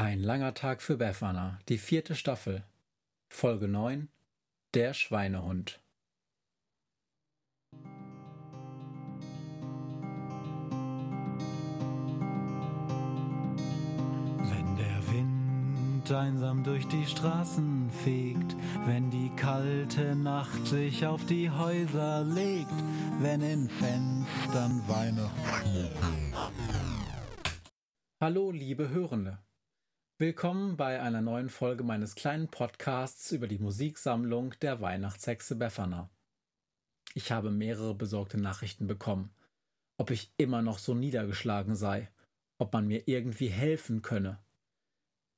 Ein langer Tag für Befana, die vierte Staffel. Folge 9 Der Schweinehund. Wenn der Wind einsam durch die Straßen fegt, wenn die kalte Nacht sich auf die Häuser legt, wenn in Fenstern Weihnachten. Hallo, liebe Hörende. Willkommen bei einer neuen Folge meines kleinen Podcasts über die Musiksammlung der Weihnachtshexe Befana. Ich habe mehrere besorgte Nachrichten bekommen, ob ich immer noch so niedergeschlagen sei, ob man mir irgendwie helfen könne.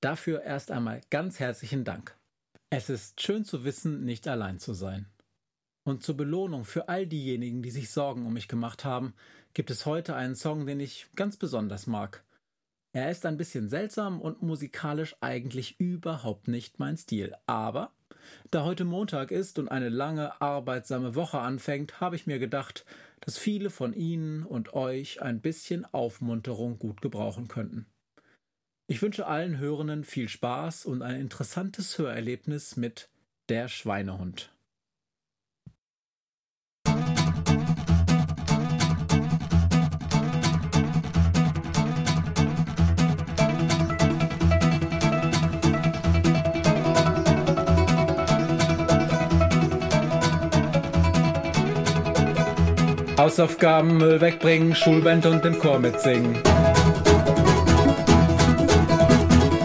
Dafür erst einmal ganz herzlichen Dank. Es ist schön zu wissen, nicht allein zu sein. Und zur Belohnung für all diejenigen, die sich Sorgen um mich gemacht haben, gibt es heute einen Song, den ich ganz besonders mag. Er ist ein bisschen seltsam und musikalisch eigentlich überhaupt nicht mein Stil. Aber da heute Montag ist und eine lange, arbeitsame Woche anfängt, habe ich mir gedacht, dass viele von Ihnen und euch ein bisschen Aufmunterung gut gebrauchen könnten. Ich wünsche allen Hörenden viel Spaß und ein interessantes Hörerlebnis mit Der Schweinehund. Hausaufgaben, Müll wegbringen, Schulband und im Chor mitsingen.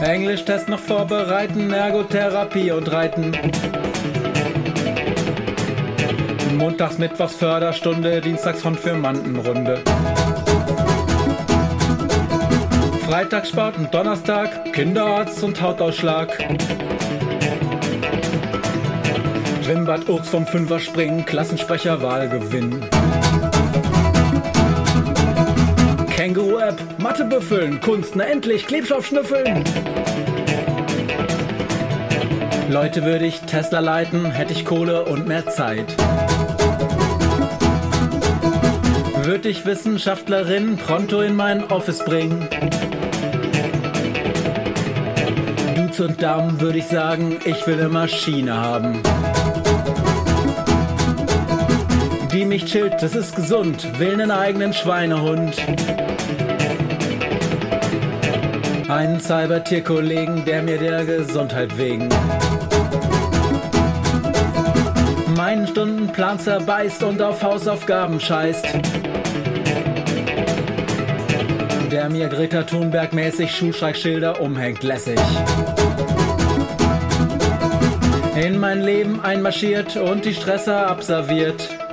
Englischtest noch vorbereiten, Ergotherapie und Reiten. Montags, Mittwochs Förderstunde, Dienstags Konfirmandenrunde. Freitag Sport und Donnerstag Kinderarzt und Hautausschlag. Schwimmbad Urks vom Fünfer springen, Klassensprecher Wahlgewinn. Känguru-App, Mathe büffeln, Kunst, na endlich, Klebstoff schnüffeln. Leute würde ich Tesla leiten, hätte ich Kohle und mehr Zeit. Würde ich Wissenschaftlerin pronto in mein Office bringen. Dudes und Damen würde ich sagen, ich will eine Maschine haben. Die mich chillt, das ist gesund, will einen eigenen Schweinehund. Einen Cybertierkollegen, der mir der Gesundheit wegen meinen Stundenplan zerbeißt und auf Hausaufgaben scheißt. Der mir Greta Thunberg mäßig Schulstreikschilder umhängt, lässig. In mein Leben einmarschiert und die Stresser abserviert.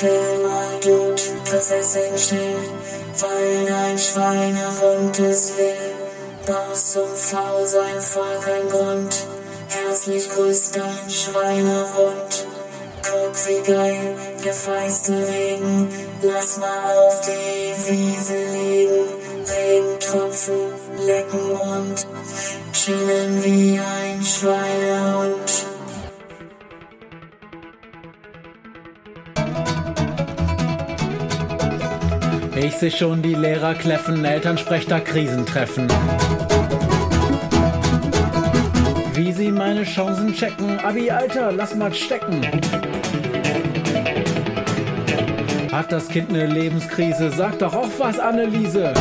Chill mal, Dude, das Essen still, weil dein Schweinehund es will. Brauchst zum Faulsein voll kein Grund. Herzlich grüßt dein Schweinehund. Guck, wie geil, der feiste Regen. Lass mal auf die Wiese liegen. Regentropfen lecken und chillen wie ein Schweinehund. Ich seh schon die Lehrer kläffen, Elternsprechter Krisentreffen. Wie sie meine Chancen checken, Abi, Alter, lass mal stecken. Hat das Kind ne Lebenskrise? Sag doch auch was, Anneliese.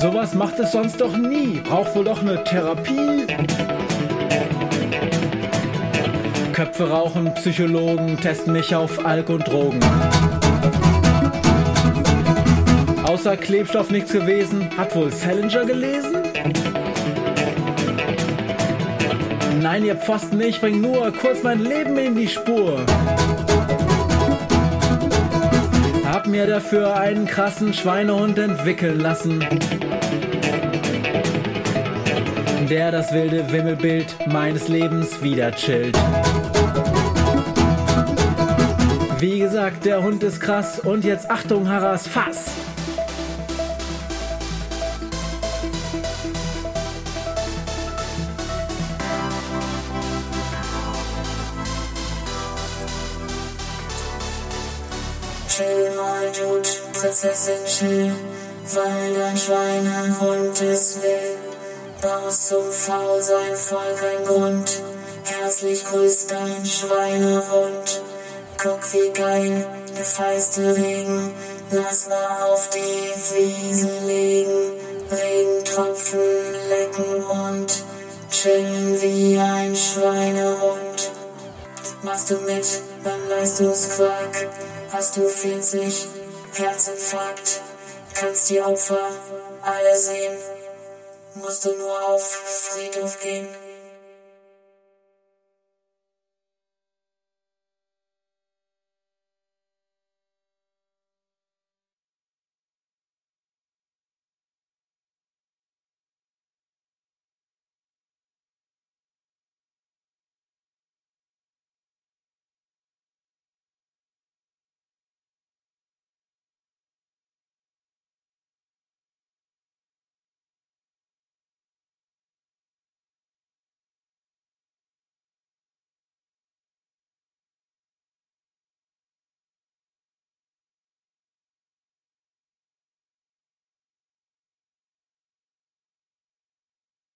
Sowas macht es sonst doch nie. Braucht wohl doch ne Therapie. Köpfe rauchen, Psychologen testen mich auf Alk und Drogen. Außer Klebstoff nichts gewesen, hat wohl Salinger gelesen? Nein, ihr Pfosten, ich bring nur kurz mein Leben in die Spur. Hab mir dafür einen krassen Schweinehund entwickeln lassen. Der das wilde Wimmelbild meines Lebens wieder chillt. Wie gesagt, der Hund ist krass. Und jetzt Achtung, Harras Fass! Chill mal, Dude, Prinzessin, chill, weil dein Schweinehund ist will. Brauchst zum Faul sein voll kein Grund. Herzlich grüßt dein Schweinehund. Wie geil, der feiste Regen, lass mal auf die Wiese legen. Regentropfen lecken und chillen wie ein Schweinehund. Machst du mit beim Leistungsquark? Hast du 40 Herzinfarkt? Kannst die Opfer alle sehen? Musst du nur auf Friedhof gehen?